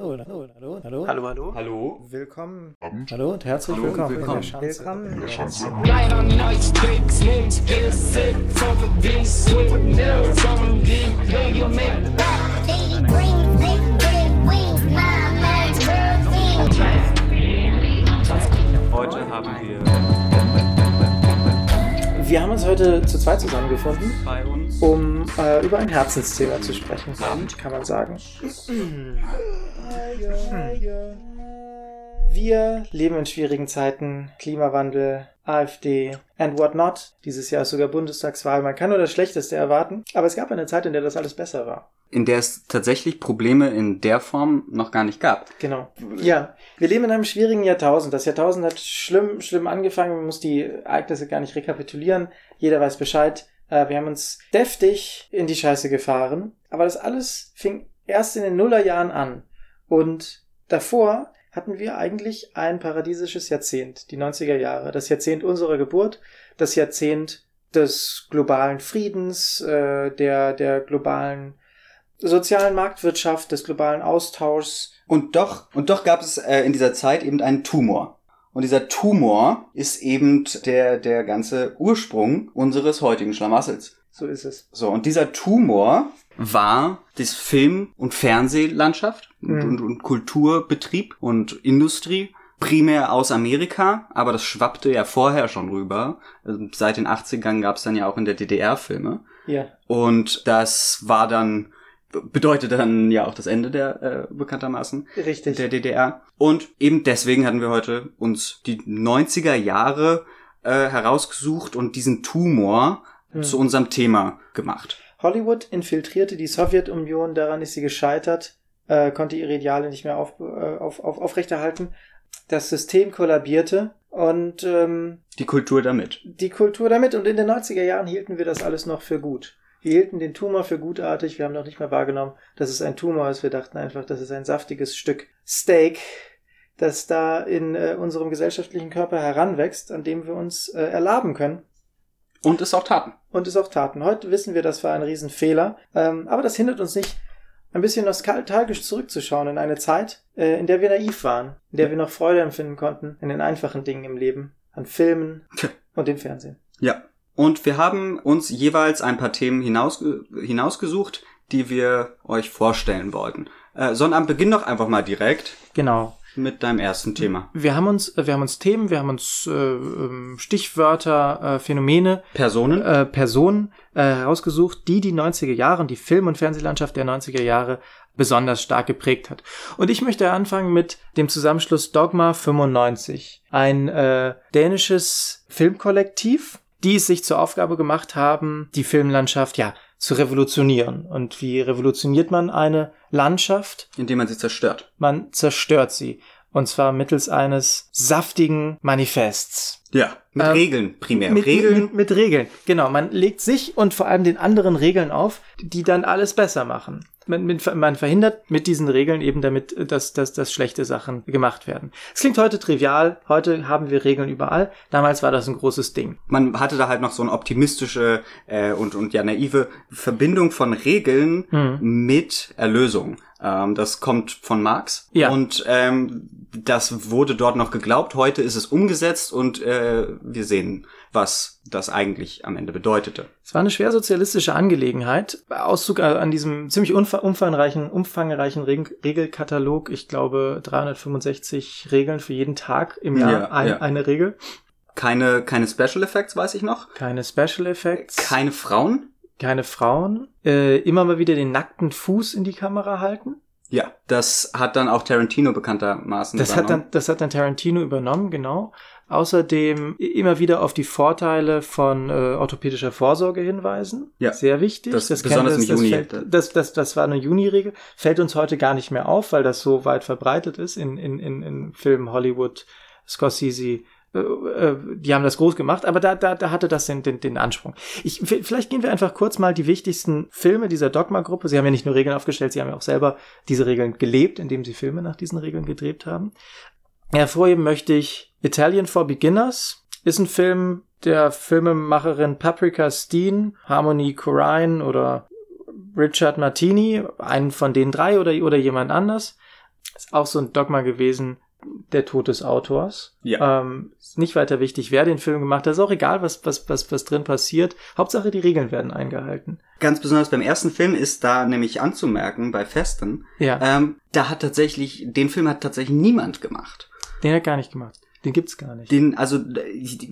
Hallo, hallo, hallo, hallo. Hallo, hallo. Hallo. Willkommen. Abend. Hallo und herzlich Hallo, willkommen, willkommen. in der Schanze. Der Schanze. Sick Heute haben wir Wir haben uns heute zu zweit zusammengefunden, bei uns um äh, über ein Herzensthema zu sprechen, kann man sagen. Wir leben in schwierigen Zeiten, Klimawandel, AfD and what not. Dieses Jahr ist sogar Bundestagswahl. Man kann nur das Schlechteste erwarten. Aber es gab eine Zeit, in der das alles besser war. in der es tatsächlich Probleme in der Form noch gar nicht gab. Genau. Ja, wir leben in einem schwierigen Jahrtausend. Das Jahrtausend hat schlimm, schlimm angefangen. Man muss die Ereignisse gar nicht rekapitulieren. Jeder weiß Bescheid. Äh, Wir haben uns deftig in die Scheiße gefahren. Aber das alles fing erst in den Nullerjahren an. Und davor hatten wir eigentlich ein paradiesisches Jahrzehnt, die 90er Jahre. Das Jahrzehnt unserer Geburt, das Jahrzehnt des globalen Friedens, äh, der, der globalen sozialen Marktwirtschaft, des globalen Austauschs. Und doch, und doch gab es äh, in dieser Zeit eben einen Tumor. Und dieser Tumor ist eben der, der ganze Ursprung unseres heutigen Schlamassels. So ist es. So, und dieser Tumor war das Film- und Fernsehlandschaft und, Mhm. und, und Kulturbetrieb und Industrie. Primär aus Amerika, aber das schwappte ja vorher schon rüber. Also seit den 80ern gab es dann ja auch in der DDR Filme. Ja. Und das war dann, bedeutete dann ja auch das Ende der, äh, bekanntermaßen, Richtig. der DDR. Und eben deswegen hatten wir heute uns die 90er Jahre äh, herausgesucht und diesen Tumor Hm. zu unserem Thema gemacht. Hollywood infiltrierte die Sowjetunion, daran ist sie gescheitert, äh, konnte ihre Ideale nicht mehr auf, äh, auf, auf, aufrechterhalten. Das System kollabierte und ähm, Die Kultur damit. die Kultur damit. Und in den 90er Jahren hielten wir das alles noch für gut. Wir hielten den Tumor für gutartig. Wir haben noch nicht mehr wahrgenommen, dass es ein Tumor ist. Wir dachten einfach, das ist ein saftiges Stück Steak, das da in äh, unserem gesellschaftlichen Körper heranwächst, an dem wir uns äh, erlaben können. Und es auch taten. Und es auch taten. Heute wissen wir, das war ein Riesenfehler. Ähm, aber das hindert uns nicht, ein bisschen nostalgisch zurückzuschauen in eine Zeit, äh, in der wir naiv waren, in der wir noch Freude empfinden konnten in den einfachen Dingen im Leben, an Filmen und dem Fernsehen. Ja. Und wir haben uns jeweils ein paar Themen hinausge hinausgesucht, die wir euch vorstellen wollten. Äh, Sonnabend, beginn doch einfach mal direkt Genau. Mit deinem ersten Thema. Wir haben uns, wir haben uns Themen, wir haben uns äh, ähm, Stichwörter, äh, Phänomene, Personen. äh, Personen äh, herausgesucht, die die 90er Jahre und die Film- und Fernsehlandschaft der 90er Jahre besonders stark geprägt hat. Und ich möchte anfangen mit dem Zusammenschluss Dogma 95, ein äh, dänisches Filmkollektiv, die es sich zur Aufgabe gemacht haben, die Filmlandschaft ja zu revolutionieren. Und wie revolutioniert man eine Landschaft? indem man sie zerstört. Man zerstört sie. Und zwar mittels eines saftigen Manifests. Ja. Mit Ähm, Regeln primär. Mit, Regeln. Mit, mit Regeln. Genau. Man legt sich und vor allem den anderen Regeln auf, die dann alles besser machen. Man, man verhindert mit diesen Regeln eben damit, dass, dass, dass schlechte Sachen gemacht werden. Es klingt heute trivial. Heute haben wir Regeln überall. Damals war das ein großes Ding. man hatte da halt noch so eine optimistische äh, und, und ja naive Verbindung von Regeln Mhm. mit Erlösung. Ähm, das kommt von Marx. Ja. Und ähm, das wurde dort noch geglaubt. Heute ist es umgesetzt und äh, wir sehen, was das eigentlich am Ende bedeutete. Es war eine schwer sozialistische Angelegenheit. Auszug an diesem ziemlich umfa- umfangreichen, umfangreichen Reg Regelkatalog. Ich glaube 365 Regeln für jeden Tag im Jahr. Ja, ein, ja. Eine Regel. Keine, keine Special Effects, weiß ich noch. Keine Special Effects. Keine Frauen. keine Frauen. Äh, immer mal wieder den nackten Fuß in die Kamera halten. Ja, das hat dann auch Tarantino bekanntermaßen Das hat übernommen. dann, das hat dann Tarantino übernommen, genau. Außerdem immer wieder auf die Vorteile von äh, orthopädischer Vorsorge hinweisen. Ja. Sehr wichtig. Das kennt- besonders im Juni. Fällt, das, das, das war eine Juni-Regel. Fällt uns heute gar nicht mehr auf, weil das so weit verbreitet ist in, in, in, in Filmen Hollywood, Scorsese. äh, äh, Die haben das groß gemacht, aber da, da, da hatte das den, den, den Ansprung. Ich, vielleicht gehen wir einfach kurz mal die wichtigsten Filme dieser Dogma-Gruppe. Sie haben ja nicht nur Regeln aufgestellt, sie haben ja auch selber diese Regeln gelebt, indem sie Filme nach diesen Regeln gedreht haben. Hervorheben möchte ich Italian for Beginners. Ist ein Film der Filmemacherin Paprika Steen, Harmony Korine oder Richard Martini, einen von den drei oder, oder jemand anders. Ist auch so ein Dogma gewesen, der Tod des Autors. Ja. Ähm, ist nicht weiter wichtig, wer den Film gemacht hat. Ist auch egal, was, was, was, was drin passiert. Hauptsache, die Regeln werden eingehalten. Ganz besonders beim ersten Film ist da nämlich anzumerken, bei Festen, Ja, ähm, da hat tatsächlich, den Film hat tatsächlich niemand gemacht. den hat gar nicht gemacht. Den gibt's gar nicht. Den, also,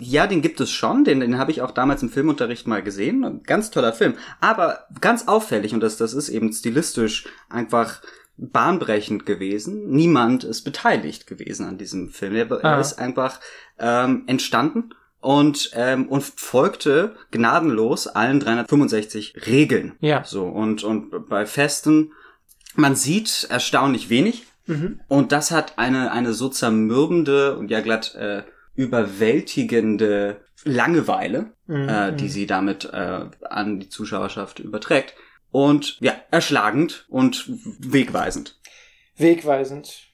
ja, den gibt es schon, den, den habe ich auch damals im Filmunterricht mal gesehen. Ein ganz toller Film. Aber ganz auffällig, und das, das ist eben stilistisch einfach bahnbrechend gewesen. Niemand ist beteiligt gewesen an diesem Film. Er, er Ah. ist einfach ähm, entstanden und, ähm, und folgte gnadenlos allen 365 Regeln. Ja. So, und, und bei Festen, man sieht erstaunlich wenig. Mhm. Und das hat eine, eine so zermürbende und ja glatt äh, überwältigende Langeweile, Mhm. äh, die sie damit äh, an die Zuschauerschaft überträgt. Und ja, erschlagend und wegweisend. Wegweisend.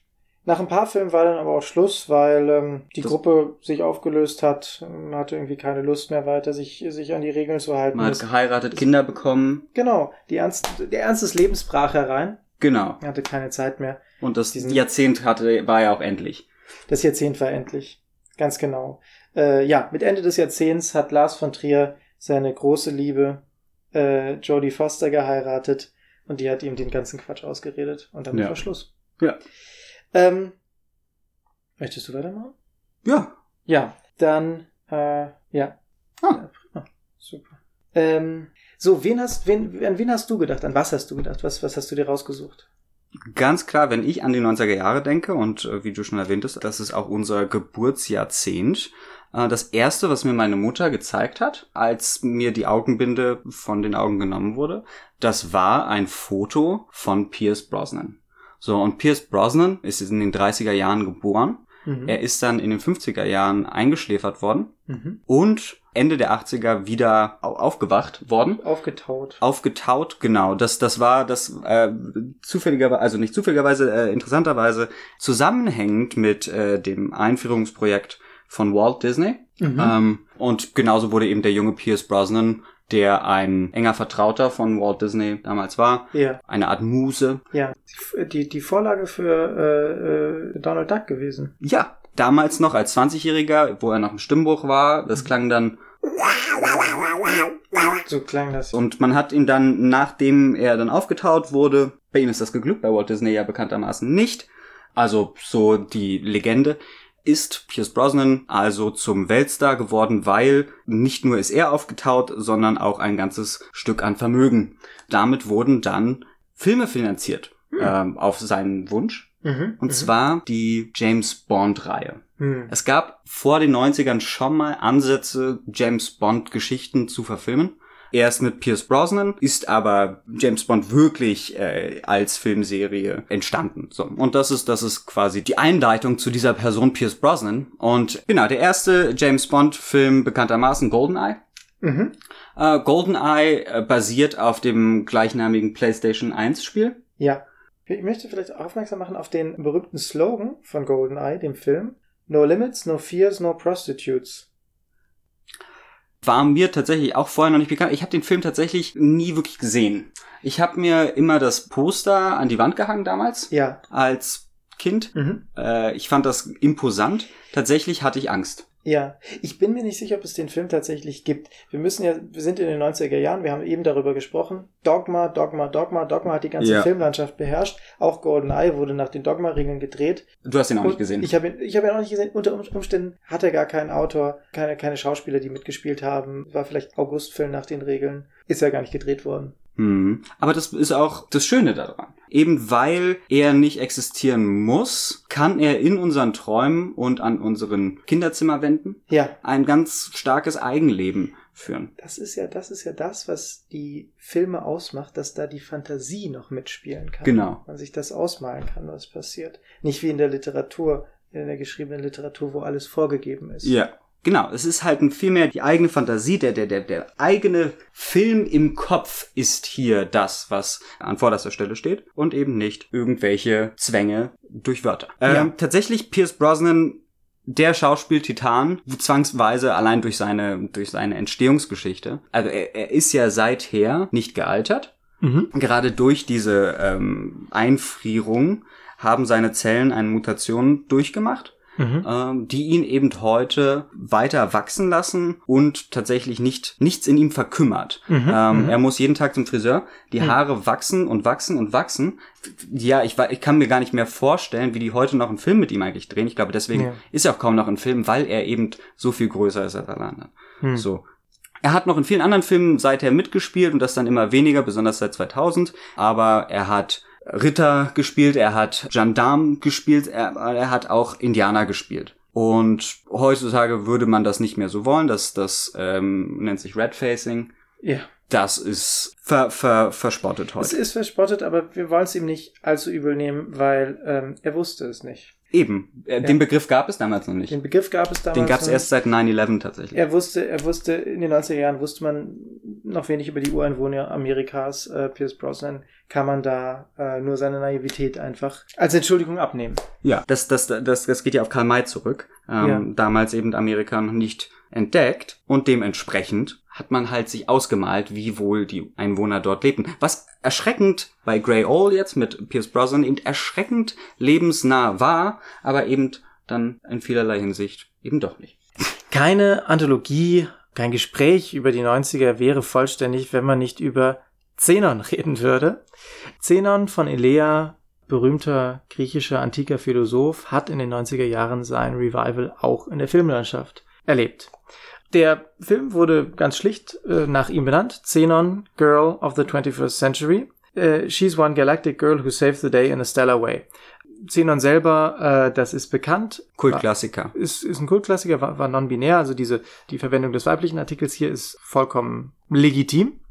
Nach ein paar Filmen war dann aber auch Schluss, weil ähm, die Das- Gruppe sich aufgelöst hat. Man hatte irgendwie keine Lust mehr weiter, sich, sich an die Regeln zu halten. Man hat geheiratet, Kinder bekommen. genau, die Ernst, der Ernst des Lebens brach herein. Genau. Er hatte keine Zeit mehr. Und das Diesen- Jahrzehnt hatte, war ja auch endlich. Das Jahrzehnt war endlich. Ganz genau. Äh, ja, mit Ende des Jahrzehnts hat Lars von Trier seine große Liebe äh, Jodie Foster geheiratet und die hat ihm den ganzen Quatsch ausgeredet und damit Ja. war Schluss. Ja. Ähm, möchtest du weitermachen? Ja. Ja, dann äh, ja. Ah. ja prima. Super. Ähm, so, wen hast, wen, an wen hast du gedacht? An was hast du gedacht? Was, was hast du dir rausgesucht? Ganz klar, wenn ich an die 90er Jahre denke und äh, wie du schon erwähntest, das ist auch unser Geburtsjahrzehnt. Äh, das erste, was mir meine Mutter gezeigt hat, als mir die Augenbinde von den Augen genommen wurde, das war ein Foto von Pierce Brosnan. So, und Pierce Brosnan ist in den 30er Jahren geboren. Mhm. Er ist dann in den 50er Jahren eingeschläfert worden Mhm. und Ende der 80er wieder au- aufgewacht worden Aufgetaut. aufgetaut, genau. Das, das war das äh, zufälligerweise, also nicht zufälligerweise, äh, interessanterweise zusammenhängend mit äh, dem Einführungsprojekt von Walt Disney. Mhm. Ähm, und genauso wurde eben der junge Pierce Brosnan, der ein enger Vertrauter von Walt Disney damals war, ja. eine Art Muse. Ja, die, die, Vorlage für äh, äh, Donald Duck gewesen. Ja, damals noch als 20-Jähriger, wo er noch im Stimmbruch war, das klang dann So klang das. Und man hat ihn dann, nachdem er dann aufgetaut wurde, bei ihm ist das geglückt, bei Walt Disney ja bekanntermaßen nicht, also so die Legende, ist Pierce Brosnan also zum Weltstar geworden, weil nicht nur ist er aufgetaut, sondern auch ein ganzes Stück an Vermögen. Damit wurden dann Filme finanziert, ähm, auf seinen Wunsch. Mhm. Und zwar die James Bond-Reihe. Mhm. Es gab vor den 90ern schon mal Ansätze, James Bond Geschichten zu verfilmen. Erst mit Pierce Brosnan ist aber James Bond wirklich äh, als Filmserie entstanden. So. Und das ist, das ist quasi die Einleitung zu dieser Person Pierce Brosnan. Und genau, der erste James Bond Film bekanntermaßen Goldeneye. Mhm. Äh, Goldeneye äh, basiert auf dem gleichnamigen PlayStation 1 Spiel. Ja. Ich möchte vielleicht aufmerksam machen auf den berühmten Slogan von GoldenEye, dem Film. No limits, no fears, no prostitutes. War mir tatsächlich auch vorher noch nicht bekannt. Ich habe den Film tatsächlich nie wirklich gesehen. Ich habe mir immer das Poster an die Wand gehangen damals Ja. als Kind. Mhm. Äh, ich fand das imposant. Tatsächlich hatte ich Angst. Ja, ich bin mir nicht sicher, ob es den Film tatsächlich gibt. Wir müssen ja, wir sind in den 90er Jahren, wir haben eben darüber gesprochen. Dogma, Dogma, Dogma, Dogma hat die ganze Ja. Filmlandschaft beherrscht. Auch GoldenEye wurde nach den Dogma-Regeln gedreht. Du hast ihn auch nicht Und gesehen. Ich habe ihn, ich habe ihn auch nicht gesehen. Unter Um- Umständen hat er gar keinen Autor, keine, keine Schauspieler, die mitgespielt haben. War vielleicht August-Film nach den Regeln. Ist ja gar nicht gedreht worden. Hm. Aber das ist auch das Schöne daran. Eben weil er nicht existieren muss, kann er in unseren Träumen und an unseren Kinderzimmerwänden Ja, ein ganz starkes Eigenleben führen. das ist ja, das ist ja das, was die Filme ausmacht, dass da die Fantasie noch mitspielen kann. Genau. Man sich das ausmalen kann, was passiert. Nicht wie in der Literatur, in der geschriebenen Literatur, wo alles vorgegeben ist. Ja. Genau, es ist halt vielmehr die eigene Fantasie, der, der, der, der eigene Film im Kopf ist hier das, was an vorderster Stelle steht und eben nicht irgendwelche Zwänge durch Wörter. Ähm, Ja. Tatsächlich Pierce Brosnan, der Schauspiel-Titan, zwangsweise allein durch seine, durch seine Entstehungsgeschichte. Also er, er ist ja seither nicht gealtert. Mhm. Gerade durch diese ähm, Einfrierung haben seine Zellen eine Mutation durchgemacht Mhm. ähm, die ihn eben heute weiter wachsen lassen und tatsächlich nicht nichts in ihm verkümmert. Mhm, Ähm, mhm. Er muss jeden Tag zum Friseur. Die Mhm. Haare wachsen und wachsen und wachsen. Ja, ich, ich kann mir gar nicht mehr vorstellen, wie die heute noch einen Film mit ihm eigentlich drehen. Ich glaube, deswegen Ja. ist er auch kaum noch ein Film, weil er eben so viel größer ist als alle anderen. Hm. So. Er hat noch in vielen anderen Filmen seither mitgespielt und das dann immer weniger, besonders seit 2000. Aber er hat Ritter gespielt, er hat Gendarme gespielt, er, er hat auch Indianer gespielt. Und heutzutage würde man das nicht mehr so wollen. Das, das ähm, nennt sich Red Facing. Ja. Das ist ver, ver, verspottet Es heute. ist verspottet, aber wir wollen es ihm nicht allzu übel nehmen, weil ähm, er wusste es nicht. Eben. Äh, Den Begriff gab es damals noch nicht. Den Begriff gab es damals. Den gab es erst seit 9-11 tatsächlich. Er wusste, er wusste, in den 90er Jahren wusste man noch wenig über die Ureinwohner Amerikas. Äh, Pierce Brosnan kann man da äh, nur seine Naivität einfach als Entschuldigung abnehmen. Ja, das, das, das, das geht ja auf Karl May zurück. Ähm, Ja. Damals eben Amerika noch nicht entdeckt und dementsprechend hat man halt sich ausgemalt, wie wohl die Einwohner dort lebten. Was erschreckend bei Grey Owl jetzt mit Pierce Brosnan eben erschreckend lebensnah war, aber eben dann in vielerlei Hinsicht eben doch nicht. Keine Anthologie, kein Gespräch über die 90er wäre vollständig, wenn man nicht über Zenon reden würde. Zenon von Elea, berühmter griechischer antiker Philosoph, hat in den 90er Jahren sein Revival auch in der Filmlandschaft erlebt. Der Film wurde ganz schlicht äh, nach ihm benannt. Zenon, Girl of the 21st Century. Äh, she's one galactic girl who saved the day in a stellar way. Zenon selber, äh, das ist bekannt. Kultklassiker. Ist, ist ein Kultklassiker, war, war non-binär, also diese, die Verwendung des weiblichen Artikels hier ist vollkommen legitim.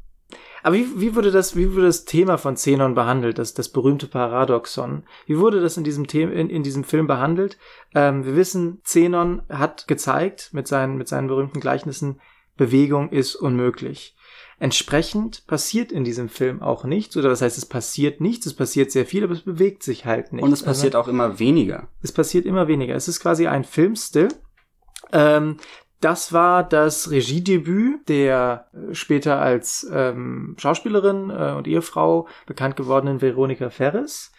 Aber wie, wie wurde das, wie wurde das Thema von Zenon behandelt, das, das berühmte Paradoxon? Wie wurde das in diesem Thema, in, in diesem Film behandelt? Ähm, wir wissen, Zenon hat gezeigt mit seinen, mit seinen berühmten Gleichnissen, Bewegung ist unmöglich. Entsprechend passiert in diesem Film auch nichts, oder das heißt, es passiert nichts, es passiert sehr viel, aber es bewegt sich halt nicht. Und es passiert auch immer weniger. Es passiert immer weniger. Es ist quasi ein Filmstill. Ähm, das war das Regiedebüt der äh, später als ähm, Schauspielerin äh, und Ehefrau bekannt gewordenen Veronika Ferres.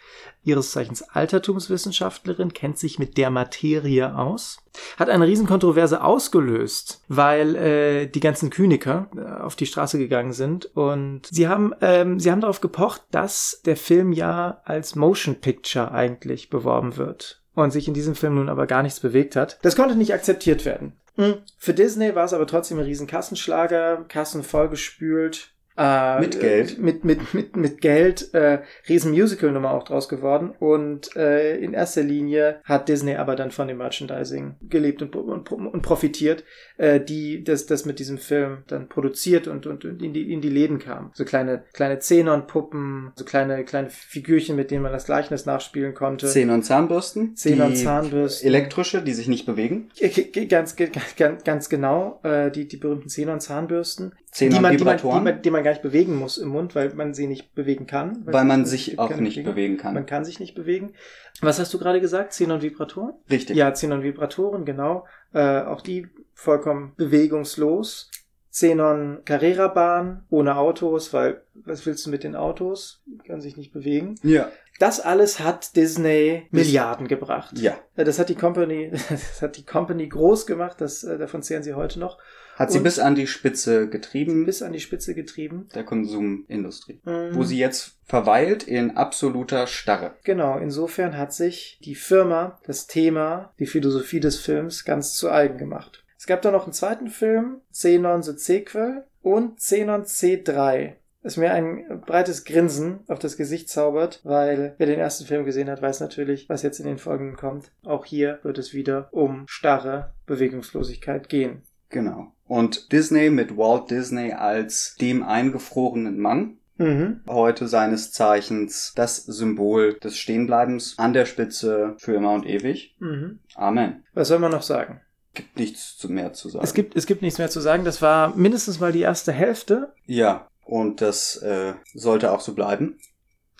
Ihres Zeichens Altertumswissenschaftlerin, kennt sich mit der Materie aus, hat eine Riesenkontroverse ausgelöst, weil äh, die ganzen Kyniker äh, auf die Straße gegangen sind und sie haben, ähm, sie haben darauf gepocht, dass der Film ja als Motion Picture eigentlich beworben wird und sich in diesem Film nun aber gar nichts bewegt hat. Das konnte nicht akzeptiert werden. Hm. Für Disney war es aber trotzdem ein riesen Kassenschlager, Kassen vollgespült. Äh, Mit Geld. äh, Mit, mit, mit, mit Geld, äh, riesen Musical-Nummer auch draus geworden. Und äh, in erster Linie hat Disney aber dann von dem Merchandising gelebt und, und, und profitiert, äh, die das, das mit diesem Film dann produziert und, und, und in, die, in die Läden kam. So kleine, kleine Zenon-Puppen, so kleine, kleine Figürchen, mit denen man das Gleichnis nachspielen konnte. Xenon Zahnbürsten. Xenon die Zahnbürsten. Elektrische, die sich nicht bewegen. G- Ganz, ganz, ganz genau, äh, die, die berühmten Xenon-Zahnbürsten. Xenon die man, die, man, die, man, die man gar nicht bewegen muss im Mund, weil man sie nicht bewegen kann. Weil man es sich auch nicht Bewegung. bewegen kann. Man kann sich nicht bewegen. Was hast du gerade gesagt? Xenon-Vibratoren? Richtig. Ja, Xenon-Vibratoren, genau. Äh, auch die vollkommen bewegungslos. Xenon Carrera-Bahn ohne Autos, weil was willst du mit den Autos? Die können sich nicht bewegen. Ja. Das alles hat Disney Milliarden gebracht. Ja. Äh, Das hat die Company, das hat die Company groß gemacht, das, äh, davon zehren sie heute noch, Hat sie bis an die Spitze getrieben, bis an die Spitze getrieben. der Konsumindustrie. Mhm. Wo sie jetzt verweilt in absoluter Starre. Genau, insofern hat sich die Firma das Thema, die Philosophie des Films ganz zu eigen gemacht. Es gab da noch einen zweiten Film, Xenon the Sequel und Xenon C3. Das mir ein breites Grinsen auf das Gesicht zaubert, weil wer den ersten Film gesehen hat, weiß natürlich, was jetzt in den folgenden kommt. Auch hier wird es wieder um starre Bewegungslosigkeit gehen. Genau. Und Disney mit Walt Disney als dem eingefrorenen Mann, Mhm. heute seines Zeichens das Symbol des Stehenbleibens an der Spitze für immer und ewig. Mhm. Amen. Was soll man noch sagen? Gibt nichts mehr zu sagen. Es gibt, es gibt nichts mehr zu sagen. Das war mindestens mal die erste Hälfte. ja, und das äh, sollte auch so bleiben.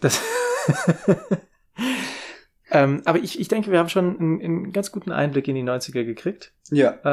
Das Ähm, aber ich, ich denke, wir haben schon einen, einen ganz guten Einblick in die 90er gekriegt. Ja. Äh,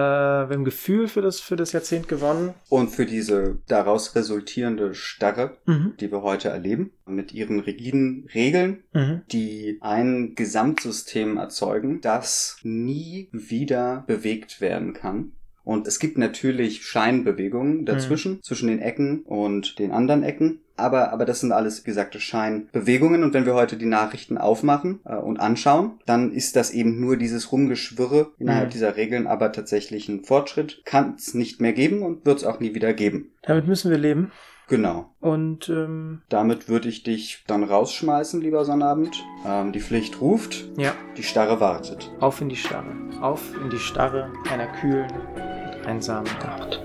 wir haben ein Gefühl für das, für das Jahrzehnt gewonnen. Und für diese daraus resultierende Starre, Mhm. die wir heute erleben, mit ihren rigiden Regeln, Mhm. die ein Gesamtsystem erzeugen, das nie wieder bewegt werden kann. Und es gibt natürlich Scheinbewegungen dazwischen, zwischen den Ecken und den anderen Ecken. Aber, aber das sind alles, wie gesagt, Scheinbewegungen. Und wenn wir heute die Nachrichten aufmachen äh, und anschauen, dann ist das eben nur dieses Rumgeschwirre innerhalb Mhm. dieser Regeln, aber tatsächlich ein Fortschritt kann es nicht mehr geben und wird es auch nie wieder geben. Damit müssen wir leben. Genau. Und ähm, Damit würde ich dich dann rausschmeißen, lieber Sonnabend. Ähm, die Pflicht ruft, ja, die Starre wartet. auf in die Starre. Auf in die Starre einer kühlen einsamen Nacht.